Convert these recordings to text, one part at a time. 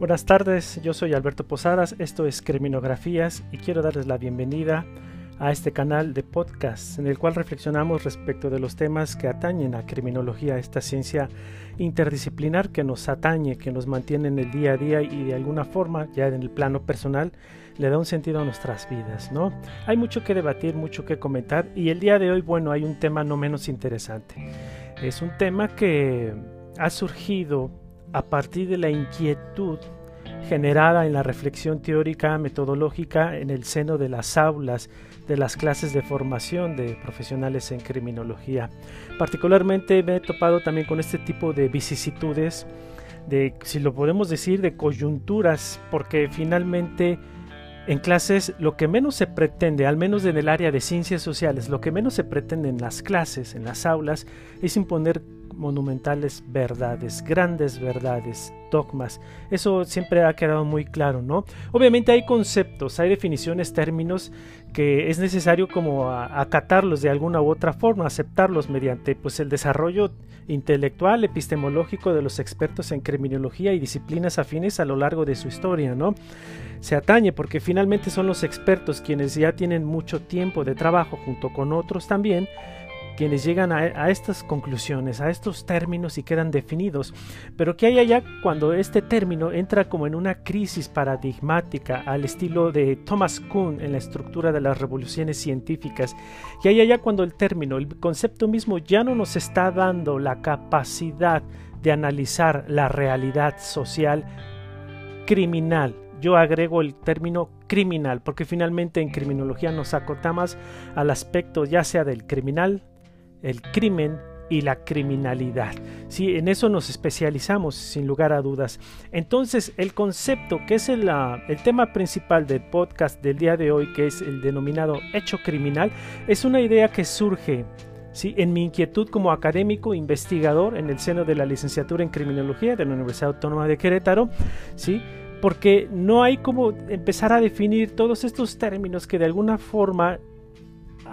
Buenas tardes, yo soy Alberto Posadas, esto es Criminografías y quiero darles la bienvenida a este canal de podcast en el cual reflexionamos respecto de los temas que atañen a criminología, esta ciencia interdisciplinar que nos atañe, que nos mantiene en el día a día y de alguna forma, ya en el plano personal, le da un sentido a nuestras vidas, ¿no? Hay mucho que debatir, mucho que comentar y el día de hoy, bueno, hay un tema no menos interesante. Es un tema que ha surgido a partir de la inquietud generada en la reflexión teórica metodológica en el seno de las aulas de las clases de formación de profesionales en criminología. Particularmente me he topado también con este tipo de vicisitudes, de, si lo podemos decir, de coyunturas, porque finalmente en clases lo que menos se pretende, al menos en el área de ciencias sociales, lo que menos se pretende en las clases, en las aulas, es imponer monumentales verdades, grandes verdades, dogmas. Eso siempre ha quedado muy claro, ¿no? Obviamente hay conceptos, hay definiciones, términos que es necesario como acatarlos de alguna u otra forma, aceptarlos mediante pues el desarrollo intelectual, epistemológico de los expertos en criminología y disciplinas afines a lo largo de su historia, ¿no? Se atañe porque finalmente son los expertos quienes ya tienen mucho tiempo de trabajo junto con otros también quienes llegan a, estas conclusiones, a estos términos y quedan definidos. Pero ¿qué hay allá cuando este término entra como en una crisis paradigmática al estilo de Thomas Kuhn en la estructura de las revoluciones científicas? ¿Qué hay allá cuando el término, el concepto mismo ya no nos está dando la capacidad de analizar la realidad social criminal? Yo agrego el término criminal porque finalmente en criminología nos acotamos al aspecto ya sea del criminal, el crimen y la criminalidad. Sí, en eso nos especializamos sin lugar a dudas. Entonces, el concepto que es el, el, tema principal del podcast del día de hoy, que es el denominado hecho criminal, es una idea que surge ¿sí? en mi inquietud como académico investigador en el seno de la licenciatura en criminología de la Universidad Autónoma de Querétaro, ¿sí? porque no hay como empezar a definir todos estos términos que de alguna forma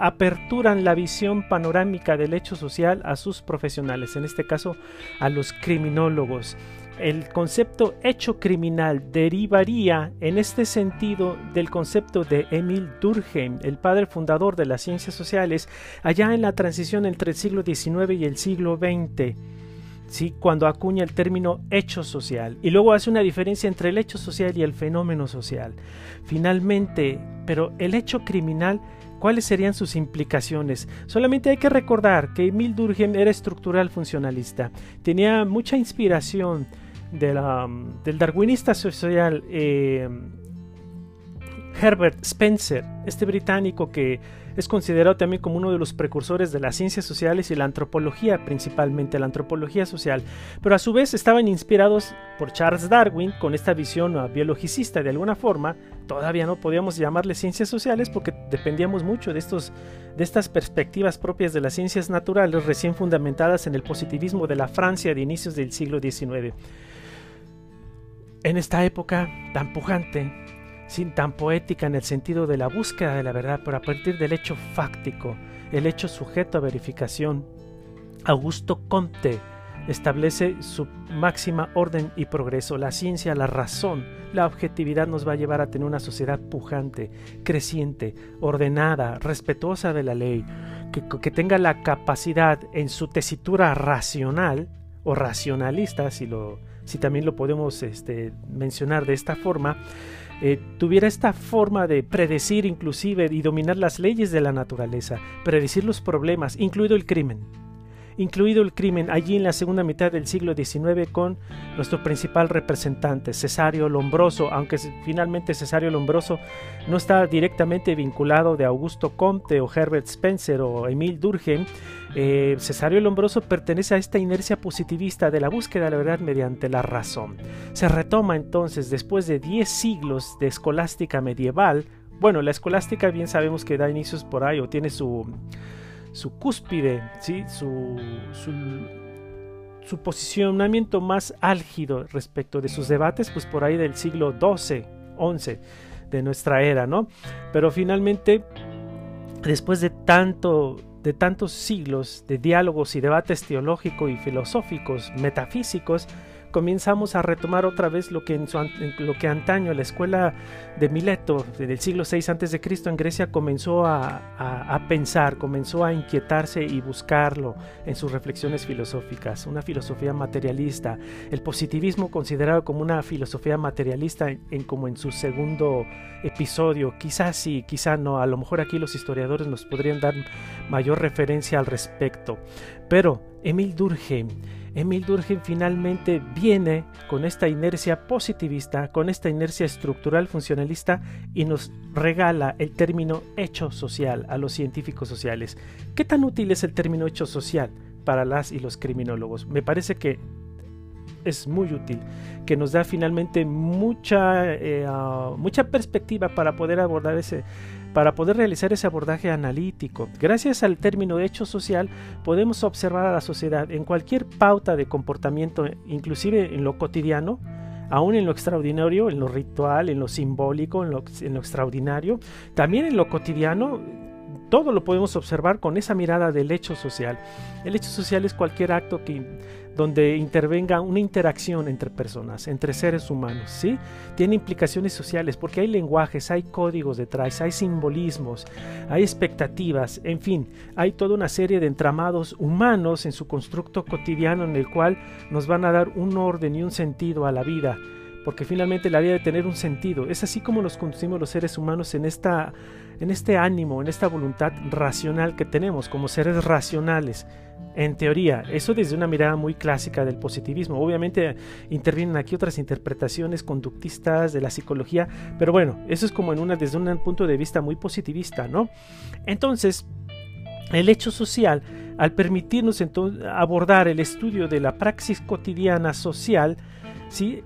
aperturan la visión panorámica del hecho social a sus profesionales, en este caso a los criminólogos. El concepto hecho criminal derivaría en este sentido del concepto de Emil Durkheim, el padre fundador de las ciencias sociales, allá en la transición entre el siglo XIX y el siglo XX. ¿sí? cuando acuña el término hecho social y luego hace una diferencia entre el hecho social y el fenómeno social. Finalmente, pero el hecho criminal ¿Cuáles serían sus implicaciones? Solamente hay que recordar que Emil Durkheim era estructural funcionalista. Tenía mucha inspiración del darwinista social eh, Herbert Spencer, este británico que es considerado también como uno de los precursores de las ciencias sociales y la antropología, principalmente la antropología social, pero a su vez estaban inspirados por Charles Darwin con esta visión biologicista de alguna forma, todavía no podíamos llamarle ciencias sociales porque dependíamos mucho de, estos, de estas perspectivas propias de las ciencias naturales recién fundamentadas en el positivismo de la Francia de inicios del siglo XIX. En esta época tan pujante, sin tan poética en el sentido de la búsqueda de la verdad, pero a partir del hecho fáctico, el hecho sujeto a verificación. Augusto Comte establece su máxima orden y progreso. La ciencia, la razón, la objetividad nos va a llevar a tener una sociedad pujante, creciente, ordenada, respetuosa de la ley, que, tenga la capacidad en su tesitura racional o racionalista, si también lo podemos este, mencionar de esta forma, eh, tuviera esta forma de predecir inclusive y dominar las leyes de la naturaleza, predecir los problemas, incluido el crimen incluido el crimen allí en la segunda mitad del siglo XIX con nuestro principal representante, Cesario Lombroso, aunque finalmente Cesario Lombroso no está directamente vinculado de Augusto Comte o Herbert Spencer o Emil Durkheim, eh, Cesario Lombroso pertenece a esta inercia positivista de la búsqueda de la verdad mediante la razón. Se retoma entonces, después de 10 siglos de escolástica medieval, bueno, la escolástica bien sabemos que da inicios por ahí o tiene su su cúspide, ¿sí? su, su, posicionamiento más álgido respecto de sus debates, pues por ahí del siglo XII, XI de nuestra era, ¿no? Pero finalmente, después de tanto de tantos siglos de diálogos y debates teológicos y filosóficos, metafísicos, comenzamos a retomar otra vez lo que, lo que antaño la escuela de Mileto del siglo VI a.C. en Grecia comenzó a, pensar, comenzó a inquietarse y buscarlo en sus reflexiones filosóficas, una filosofía materialista, el positivismo considerado como una filosofía materialista en, como en su segundo episodio, quizás sí, quizás no, a lo mejor aquí los historiadores nos podrían dar mayor referencia al respecto, pero Emil Durkheim Emil Durkheim finalmente viene con esta inercia positivista, con esta inercia estructural funcionalista y nos regala el término hecho social a los científicos sociales. ¿Qué tan útil es el término hecho social para las y los criminólogos? Me parece que es muy útil, que nos da finalmente mucha, eh, ah, mucha perspectiva para poder abordar ese, para poder realizar ese abordaje analítico. Gracias al término hecho social podemos observar a la sociedad en cualquier pauta de comportamiento, inclusive en lo cotidiano, aún en lo extraordinario, en lo ritual, en lo simbólico, en lo, en lo extraordinario, también en lo cotidiano, todo lo podemos observar con esa mirada del hecho social. El hecho social es cualquier acto que donde intervenga una interacción entre personas, entre seres humanos, ¿sí? Tiene implicaciones sociales porque hay lenguajes, hay códigos detrás, hay simbolismos, hay expectativas, en fin, hay toda una serie de entramados humanos en su constructo cotidiano en el cual nos van a dar un orden y un sentido a la vida porque finalmente la vida debe tener un sentido. Es así como nos conducimos los seres humanos en, esta, en este ánimo, en esta voluntad racional que tenemos como seres racionales. En teoría, eso desde una mirada muy clásica del positivismo. Obviamente intervienen aquí otras interpretaciones conductistas de la psicología, pero bueno, eso es como desde un punto de vista muy positivista, ¿no? Entonces, el hecho social, al permitirnos abordar el estudio de la praxis cotidiana social, ¿sí?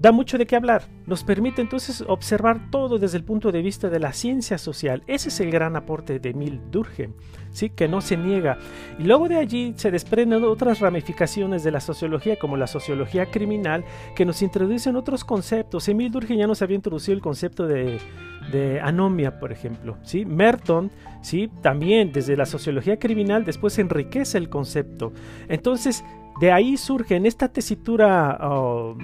Da mucho de qué hablar. Nos permite entonces observar todo desde el punto de vista de la ciencia social. Ese es el gran aporte de Emil Durkheim, ¿sí? que no se niega. Y luego de allí se desprenden otras ramificaciones de la sociología, como la sociología criminal, que nos introducen otros conceptos. Emil Durkheim ya nos había introducido el concepto de, de anomia, por ejemplo. ¿sí? Merton, ¿sí? también desde la sociología criminal, después enriquece el concepto. Entonces, de ahí surge en esta tesitura... Oh,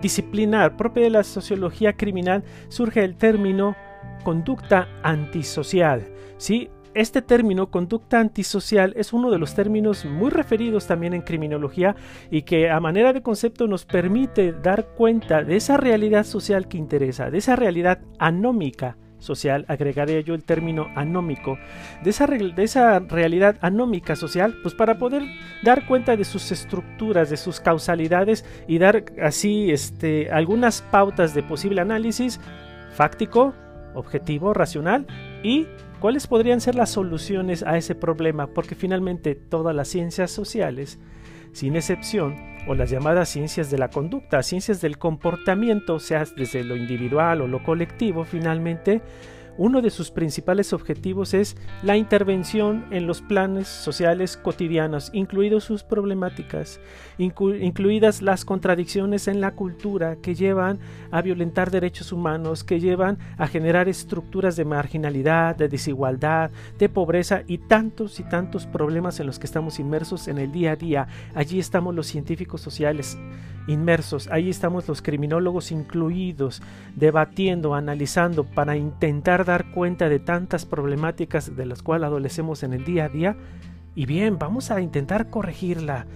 disciplinar propia de la sociología criminal surge el término conducta antisocial. ¿sí? Este término, conducta antisocial, es uno de los términos muy referidos también en criminología y que a manera de concepto nos permite dar cuenta de esa realidad social que interesa, de esa realidad anómica social, agregaría yo el término anómico, de esa, de esa realidad anómica social, pues para poder dar cuenta de sus estructuras, de sus causalidades y dar así este, algunas pautas de posible análisis fáctico, objetivo, racional y cuáles podrían ser las soluciones a ese problema, porque finalmente todas las ciencias sociales, sin excepción, o las llamadas ciencias de la conducta, ciencias del comportamiento, sea desde lo individual o lo colectivo, finalmente uno de sus principales objetivos es la intervención en los planes sociales cotidianos, incluidos sus problemáticas, incluidas las contradicciones en la cultura que llevan a violentar derechos humanos, que llevan a generar estructuras de marginalidad, de desigualdad, de pobreza y tantos y tantos problemas en los que estamos inmersos en el día a día. Allí estamos los científicos sociales inmersos, ahí estamos los criminólogos incluidos, debatiendo, analizando para intentar dar cuenta de tantas problemáticas de las cuales adolecemos en el día a día. Y bien, vamos a intentar corregirla.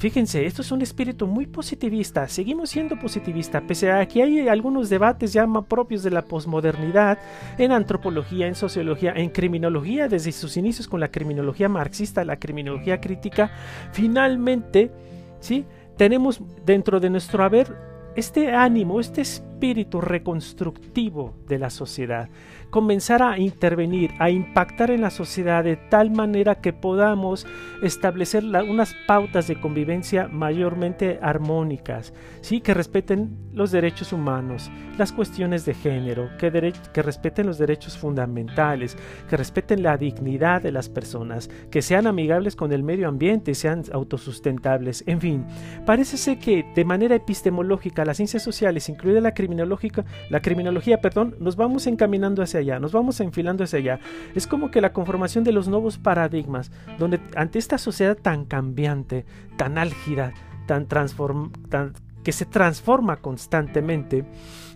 Fíjense, esto es un espíritu muy positivista, seguimos siendo positivista, pese a que hay algunos debates ya más propios de la posmodernidad en antropología, en sociología, en criminología, desde sus inicios con la criminología marxista, la criminología crítica, finalmente, ¿sí? tenemos dentro de nuestro haber este ánimo, este espíritu reconstructivo de la sociedad comenzar a intervenir, a impactar en la sociedad de tal manera que podamos establecer unas pautas de convivencia mayormente armónicas, ¿sí? que respeten los derechos humanos, las cuestiones de género, que, que respeten los derechos fundamentales, que respeten la dignidad de las personas, que sean amigables con el medio ambiente, sean autosustentables, en fin, parece ser que de manera epistemológica las ciencias sociales, incluida la criminológica, la criminología, perdón, nos vamos encaminando hacia allá, nos vamos enfilando hacia allá. Es como que la conformación de los nuevos paradigmas, donde ante esta sociedad tan cambiante, tan álgida, tan, tan que se transforma constantemente,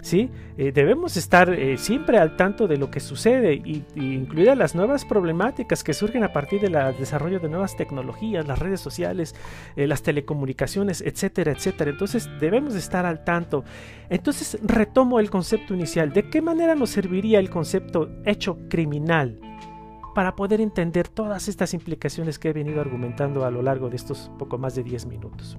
¿sí? Eh, debemos estar eh, siempre al tanto de lo que sucede, y, incluidas las nuevas problemáticas que surgen a partir del desarrollo de nuevas tecnologías, las redes sociales, eh, las telecomunicaciones, etcétera, etcétera. Entonces debemos estar al tanto. Entonces retomo el concepto inicial. ¿De qué manera nos serviría el concepto hecho criminal? para poder entender todas estas implicaciones que he venido argumentando a lo largo de estos poco más de 10 minutos.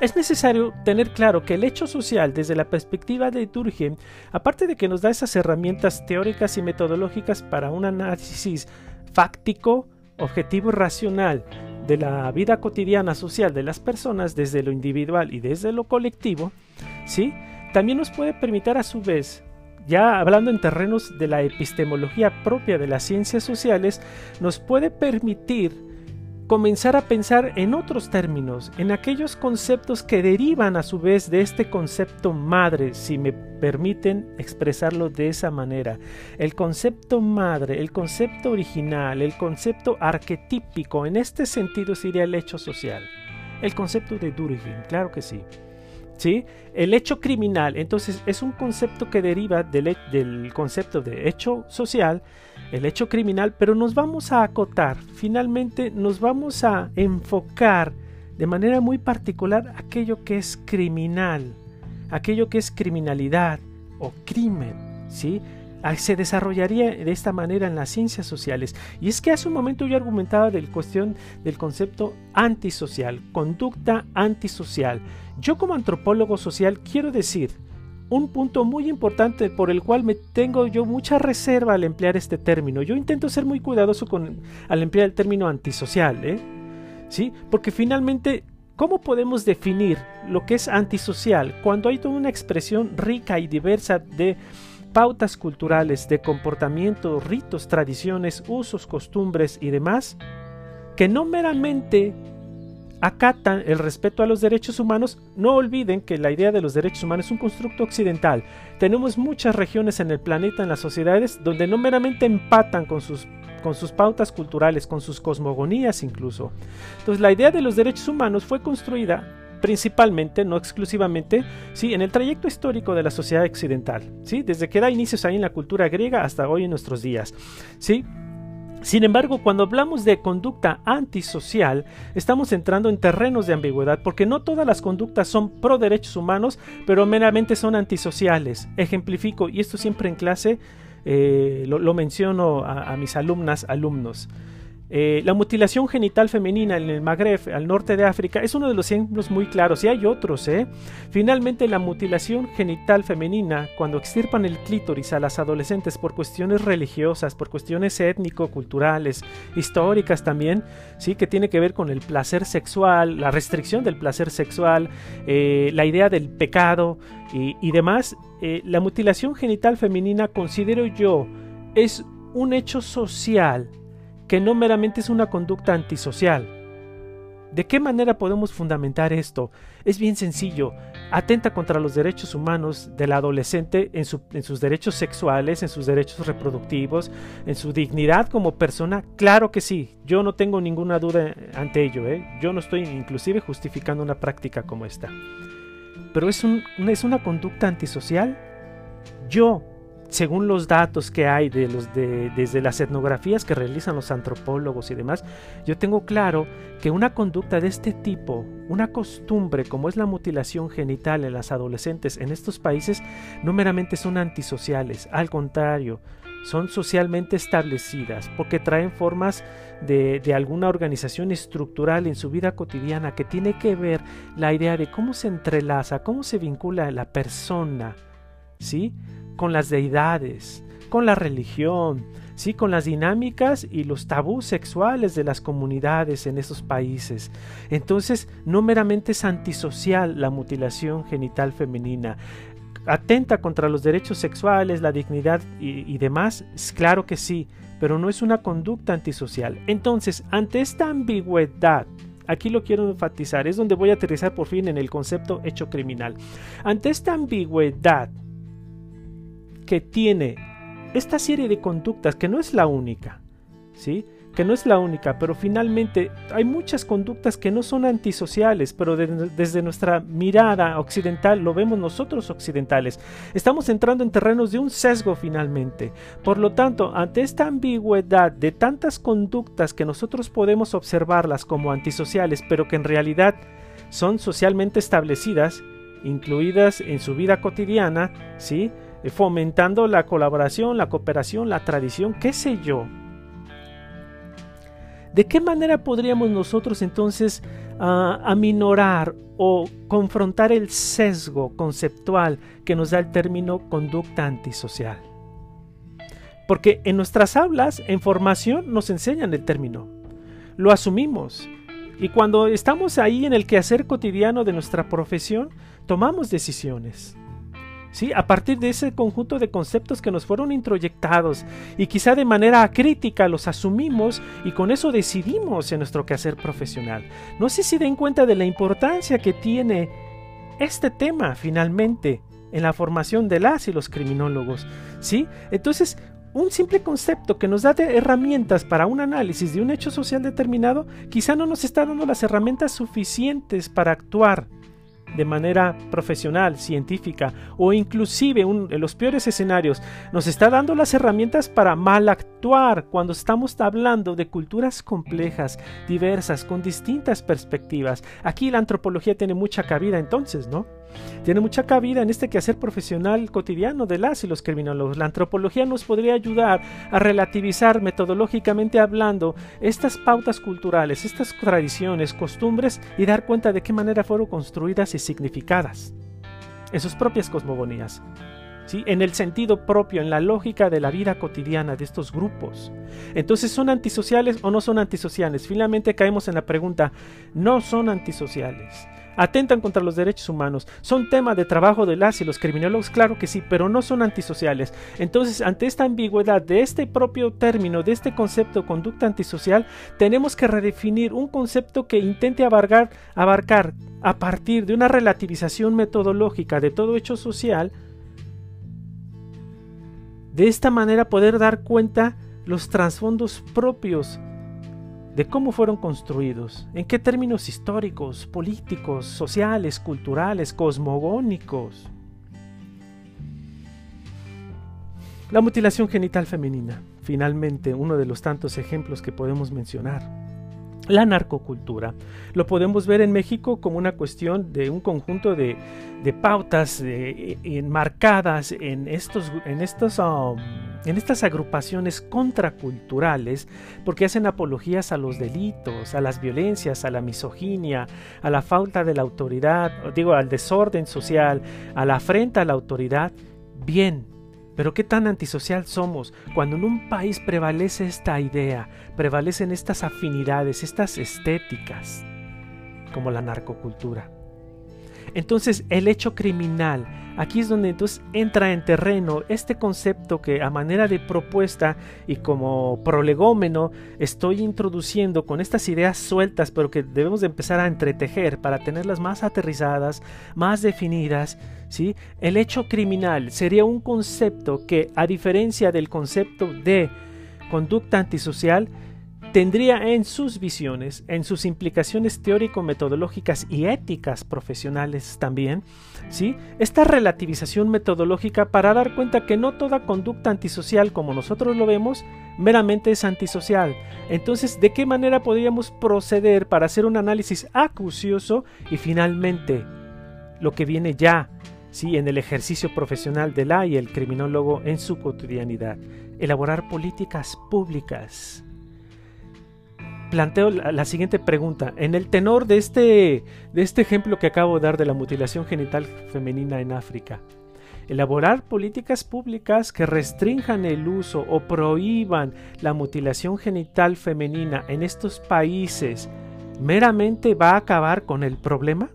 Es necesario tener claro que el hecho social desde la perspectiva de Durkheim, aparte de que nos da esas herramientas teóricas y metodológicas para un análisis fáctico, objetivo y racional de la vida cotidiana social de las personas desde lo individual y desde lo colectivo, ¿sí? también nos puede permitir a su vez ya hablando en terrenos de la epistemología propia de las ciencias sociales, nos puede permitir comenzar a pensar en otros términos, en aquellos conceptos que derivan a su vez de este concepto madre, si me permiten expresarlo de esa manera. El concepto madre, el concepto original, el concepto arquetípico, en este sentido sería el hecho social. El concepto de Durkheim, claro que sí. ¿Sí? El hecho criminal, entonces, es un concepto que deriva del, concepto de hecho social el hecho criminal, pero nos vamos a acotar, finalmente nos vamos a enfocar de manera muy particular aquello que es criminal, aquello que es criminalidad o crimen, ¿sí? Ah, se desarrollaría de esta manera en las ciencias sociales. Y es que hace un momento yo argumentaba del cuestión del concepto antisocial, conducta antisocial. Yo como antropólogo social quiero decir un punto muy importante por el cual me tengo yo mucha reserva al emplear este término. Yo intento ser muy cuidadoso con, al emplear el término antisocial, ¿eh? ¿Sí? Porque finalmente, ¿cómo podemos definir lo que es antisocial cuando hay toda una expresión rica y diversa de pautas culturales, de comportamiento, ritos, tradiciones, usos, costumbres y demás, que no meramente acatan el respeto a los derechos humanos, no olviden que la idea de los derechos humanos es un constructo occidental. Tenemos muchas regiones en el planeta, en las sociedades, donde no meramente empatan con sus, con sus pautas culturales, con sus cosmogonías incluso. Entonces la idea de los derechos humanos fue construida principalmente, no exclusivamente, sí, en el trayecto histórico de la sociedad occidental, sí, desde que da inicios ahí en la cultura griega hasta hoy en nuestros días, sí. Sin embargo, cuando hablamos de conducta antisocial, estamos entrando en terrenos de ambigüedad, porque no todas las conductas son pro derechos humanos, pero meramente son antisociales. Ejemplifico, y esto siempre en clase eh, lo, menciono a mis alumnas, alumnos. Eh, la mutilación genital femenina en el Magreb, al norte de África, es uno de los ejemplos muy claros, y hay otros. ¿eh? Finalmente, la mutilación genital femenina, cuando extirpan el clítoris a las adolescentes por cuestiones religiosas, por cuestiones étnico-culturales, históricas también, ¿sí? que tiene que ver con el placer sexual, la restricción del placer sexual, eh, la idea del pecado y, demás, eh, la mutilación genital femenina, considero yo, es un hecho social que no meramente es una conducta antisocial. ¿De qué manera podemos fundamentar esto? Es bien sencillo. Atenta contra los derechos humanos del adolescente en, sus derechos sexuales, en sus derechos reproductivos, en su dignidad como persona. Claro que sí. Yo no tengo ninguna duda ante ello. ¿eh? Yo no estoy inclusive justificando una práctica como esta. Pero es, es una conducta antisocial. Yo, según los datos que hay de los de, desde las etnografías que realizan los antropólogos y demás, yo tengo claro que una conducta de este tipo, una costumbre como es la mutilación genital en las adolescentes en estos países, no meramente son antisociales, al contrario, son socialmente establecidas porque traen formas de, de, alguna organización estructural en su vida cotidiana que tiene que ver la idea de cómo se entrelaza, cómo se vincula la persona, ¿sí? Con las deidades, con la religión, sí, con las dinámicas y los tabús sexuales de las comunidades en esos países. Entonces, no meramente es antisocial la mutilación genital femenina. Atenta contra los derechos sexuales, la dignidad y, y demás, claro que sí, pero no es una conducta antisocial. Entonces, ante esta ambigüedad, aquí lo quiero enfatizar, es donde voy a aterrizar por fin en el concepto hecho criminal. Ante esta ambigüedad, que tiene esta serie de conductas, que no es la única, ¿sí? que no es la única, pero finalmente hay muchas conductas que no son antisociales, pero desde nuestra mirada occidental lo vemos nosotros occidentales. Estamos entrando en terrenos de un sesgo finalmente. Por lo tanto, ante esta ambigüedad de tantas conductas que nosotros podemos observarlas como antisociales, pero que en realidad son socialmente establecidas, incluidas en su vida cotidiana, ¿sí? Fomentando la colaboración, la cooperación, la tradición, qué sé yo. ¿De qué manera podríamos nosotros entonces uh, aminorar o confrontar el sesgo conceptual que nos da el término conducta antisocial? Porque en nuestras aulas, en formación, nos enseñan el término. Lo asumimos. Y cuando estamos ahí en el quehacer cotidiano de nuestra profesión, tomamos decisiones. ¿Sí? A partir de ese conjunto de conceptos que nos fueron introyectados y quizá de manera crítica los asumimos y con eso decidimos en nuestro quehacer profesional. No sé si den cuenta de la importancia que tiene este tema finalmente en la formación de las y los criminólogos, ¿sí? Entonces, un simple concepto que nos da herramientas para un análisis de un hecho social determinado, quizá no nos está dando las herramientas suficientes para actuar de manera profesional, científica o inclusive en los peores escenarios, nos está dando las herramientas para mal actuar cuando estamos hablando de culturas complejas, diversas, con distintas perspectivas. Aquí la antropología tiene mucha cabida entonces, ¿no? Tiene mucha cabida en este quehacer profesional cotidiano de las y los criminólogos. La antropología nos podría ayudar a relativizar metodológicamente hablando estas pautas culturales, estas tradiciones, costumbres y dar cuenta de qué manera fueron construidas y significadas en sus propias cosmogonías. ¿Sí? en el sentido propio, en la lógica de la vida cotidiana de estos grupos. Entonces, ¿son antisociales o no son antisociales? Finalmente caemos en la pregunta, no son antisociales atentan contra los derechos humanos, son tema de trabajo de las y los criminólogos, claro que sí, pero no son antisociales. Entonces, ante esta ambigüedad de este propio término, de este concepto conducta antisocial, tenemos que redefinir un concepto que intente abarcar, a partir de una relativización metodológica de todo hecho social, de esta manera poder dar cuenta los trasfondos propios de cómo fueron construidos, en qué términos históricos, políticos, sociales, culturales, cosmogónicos. La mutilación genital femenina, finalmente uno de los tantos ejemplos que podemos mencionar la narcocultura. Lo podemos ver en México como una cuestión de un conjunto de, pautas enmarcadas en, estos, en, estos, um, en estas agrupaciones contraculturales porque hacen apologías a los delitos, a las violencias, a la misoginia, a la falta de la autoridad, digo, al desorden social, a la afrenta a la autoridad. Bien, pero qué tan antisocial somos cuando en un país prevalece esta idea, prevalecen estas afinidades, estas estéticas, como la narcocultura. Entonces el hecho criminal, aquí es donde entonces entra en terreno este concepto que a manera de propuesta y como prolegómeno estoy introduciendo con estas ideas sueltas, pero que debemos de empezar a entretejer para tenerlas más aterrizadas, más definidas. ¿sí? El hecho criminal sería un concepto que, a diferencia del concepto de conducta antisocial, tendría en sus visiones, en sus implicaciones teórico-metodológicas y éticas profesionales también, ¿sí? esta relativización metodológica para dar cuenta que no toda conducta antisocial como nosotros lo vemos meramente es antisocial. Entonces, ¿de qué manera podríamos proceder para hacer un análisis acucioso y finalmente lo que viene ya ¿sí? en el ejercicio profesional de la y el criminólogo en su cotidianidad? Elaborar políticas públicas planteo la, siguiente pregunta. En el tenor de este, de este ejemplo que acabo de dar de la mutilación genital femenina en África, elaborar políticas públicas que restrinjan el uso o prohíban la mutilación genital femenina en estos países, ¿meramente va a acabar con el problema?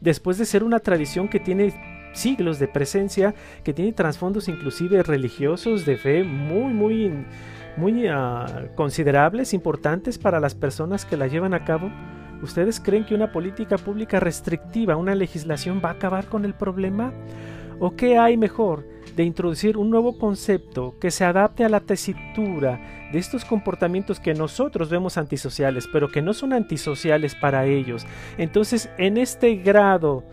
Después de ser una tradición que tiene siglos de presencia, que tiene trasfondos inclusive religiosos de fe muy, muy muy ah, considerables, importantes para las personas que la llevan a cabo. ¿Ustedes creen que una política pública restrictiva, una legislación va a acabar con el problema? ¿O qué hay mejor de introducir un nuevo concepto que se adapte a la tesitura de estos comportamientos que nosotros vemos antisociales, pero que no son antisociales para ellos? Entonces, en este grado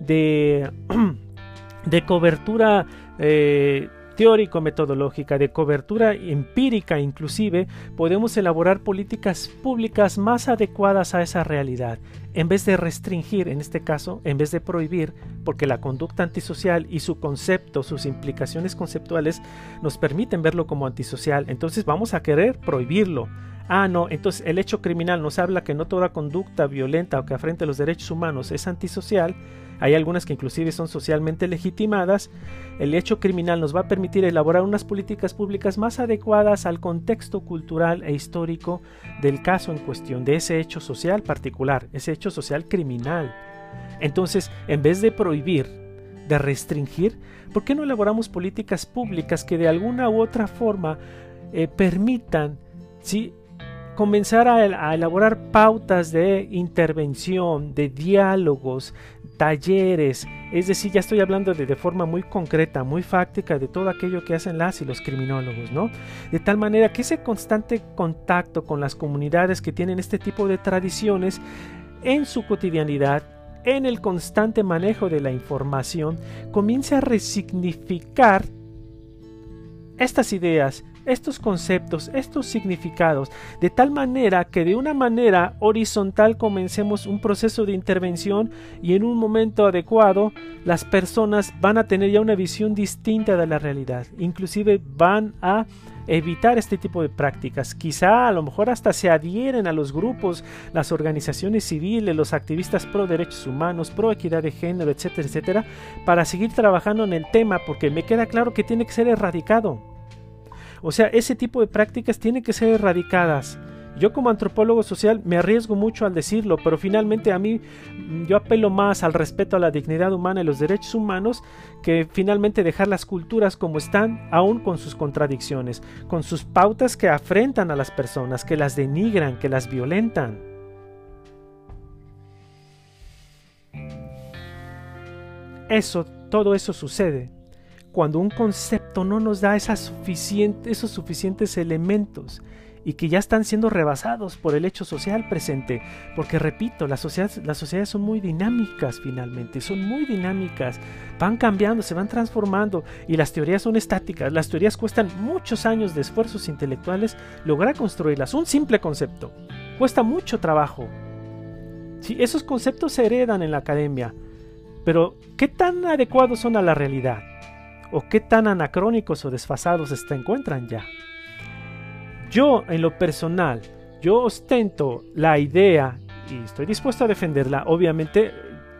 de, de cobertura eh, teórico-metodológica, de cobertura empírica inclusive, podemos elaborar políticas públicas más adecuadas a esa realidad, en vez de restringir, en este caso, en vez de prohibir, porque la conducta antisocial y su concepto, sus implicaciones conceptuales nos permiten verlo como antisocial, entonces vamos a querer prohibirlo. Ah, no, entonces el hecho criminal nos habla que no toda conducta violenta o que afrente los derechos humanos es antisocial, hay algunas que inclusive son socialmente legitimadas, el hecho criminal nos va a permitir elaborar unas políticas públicas más adecuadas al contexto cultural e histórico del caso en cuestión, de ese hecho social particular, ese hecho social criminal. Entonces, en vez de prohibir, de restringir, ¿por qué no elaboramos políticas públicas que de alguna u otra forma eh, permitan ¿sí? comenzar a, elaborar pautas de intervención, de diálogos, talleres, es decir, ya estoy hablando de, de, forma muy concreta, muy fáctica de todo aquello que hacen las y los criminólogos, ¿no? De tal manera que ese constante contacto con las comunidades que tienen este tipo de tradiciones en su cotidianidad, en el constante manejo de la información, comience a resignificar estas ideas, estos conceptos, estos significados, de tal manera que de una manera horizontal comencemos un proceso de intervención y en un momento adecuado las personas van a tener ya una visión distinta de la realidad, inclusive van a evitar este tipo de prácticas. Quizá a lo mejor hasta se adhieren a los grupos, las organizaciones civiles, los activistas pro derechos humanos, pro equidad de género, etcétera, etcétera, para seguir trabajando en el tema porque me queda claro que tiene que ser erradicado. O sea, ese tipo de prácticas tienen que ser erradicadas. Yo como antropólogo social me arriesgo mucho al decirlo, pero finalmente a mí mm, yo apelo más al respeto a la dignidad humana y los derechos humanos que finalmente dejar las culturas como están, aún con sus contradicciones, con sus pautas que afrentan a las personas, que las denigran, que las violentan. Eso, todo eso sucede cuando un concepto no nos da esos suficientes elementos y que ya están siendo rebasados por el hecho social presente. Porque repito, las sociedades, son muy dinámicas finalmente, son muy dinámicas, van cambiando, se van transformando y las teorías son estáticas. Las teorías cuestan muchos años de esfuerzos intelectuales lograr construirlas. Un simple concepto cuesta mucho trabajo. Si esos conceptos se heredan en la academia, pero ¿qué tan adecuados son a la realidad? O qué tan anacrónicos o desfasados se encuentran ya. Yo, en lo personal, yo ostento la idea y estoy dispuesto a defenderla. Obviamente,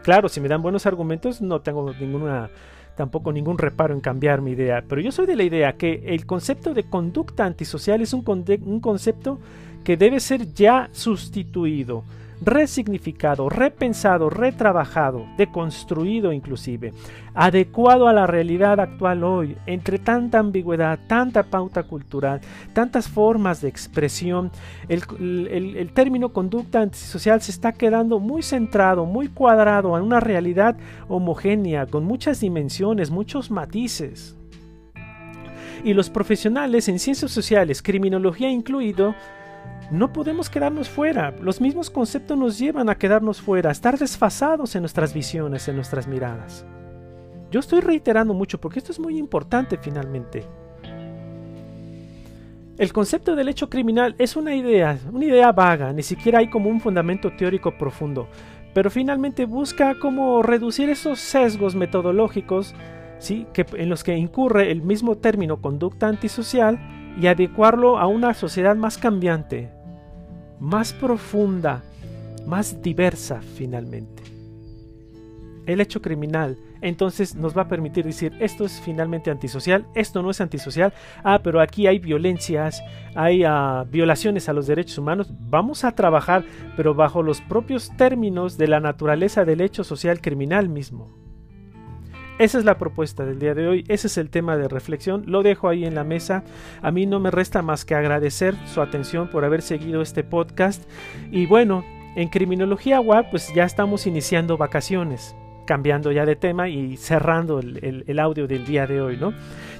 claro, si me dan buenos argumentos, no tengo ninguna tampoco ningún reparo en cambiar mi idea, pero yo soy de la idea que el concepto de conducta antisocial es un, un concepto que debe ser ya sustituido resignificado, repensado, retrabajado, deconstruido inclusive, adecuado a la realidad actual hoy, entre tanta ambigüedad, tanta pauta cultural, tantas formas de expresión, el, término conducta antisocial se está quedando muy centrado, muy cuadrado en una realidad homogénea, con muchas dimensiones, muchos matices. Y los profesionales en ciencias sociales, criminología incluido, no podemos quedarnos fuera. Los mismos conceptos nos llevan a quedarnos fuera, a estar desfasados en nuestras visiones, en nuestras miradas. Yo estoy reiterando mucho porque esto es muy importante finalmente. El concepto del hecho criminal es una idea, una idea vaga, ni siquiera hay como un fundamento teórico profundo, pero finalmente busca como reducir esos sesgos metodológicos ¿sí? que, en los que incurre el mismo término conducta antisocial y adecuarlo a una sociedad más cambiante, más profunda, más diversa finalmente. El hecho criminal entonces nos va a permitir decir esto es finalmente antisocial, esto no es antisocial, ah, pero aquí hay violencias, hay ah, violaciones a los derechos humanos, vamos a trabajar, pero bajo los propios términos de la naturaleza del hecho social criminal mismo. Esa es la propuesta del día de hoy, ese es el tema de reflexión, lo dejo ahí en la mesa. A mí no me resta más que agradecer su atención por haber seguido este podcast. Y bueno, en Criminología WAP pues ya estamos iniciando vacaciones. Cambiando ya de tema y cerrando el, audio del día de hoy, ¿no?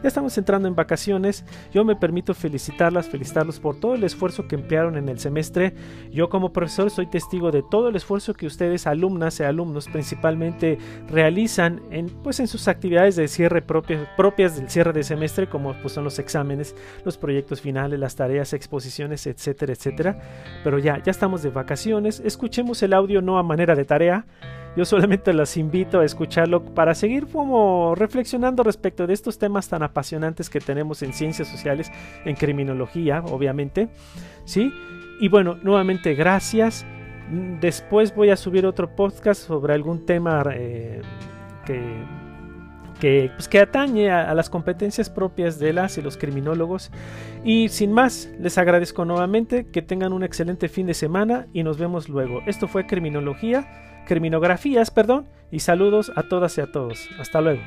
Ya estamos entrando en vacaciones. Yo me permito felicitarlas, felicitarlos por todo el esfuerzo que emplearon en el semestre. Yo como profesor soy testigo de todo el esfuerzo que ustedes, alumnas y alumnos principalmente, realizan en, pues, en sus actividades de cierre propias, propias del cierre de semestre, como pues, son los exámenes, los proyectos finales, las tareas, exposiciones, etcétera, etcétera. Pero ya, ya estamos de vacaciones. Escuchemos el audio no a manera de tarea yo solamente las invito a escucharlo para seguir como reflexionando respecto de estos temas tan apasionantes que tenemos en ciencias sociales, en criminología, obviamente. ¿Sí? Y bueno, nuevamente gracias. Después voy a subir otro podcast sobre algún tema eh, que, que, pues, que, atañe a, las competencias propias de las y los criminólogos. Y sin más, les agradezco nuevamente que tengan un excelente fin de semana y nos vemos luego. Esto fue Criminología criminografías, perdón, y saludos a todas y a todos. Hasta luego.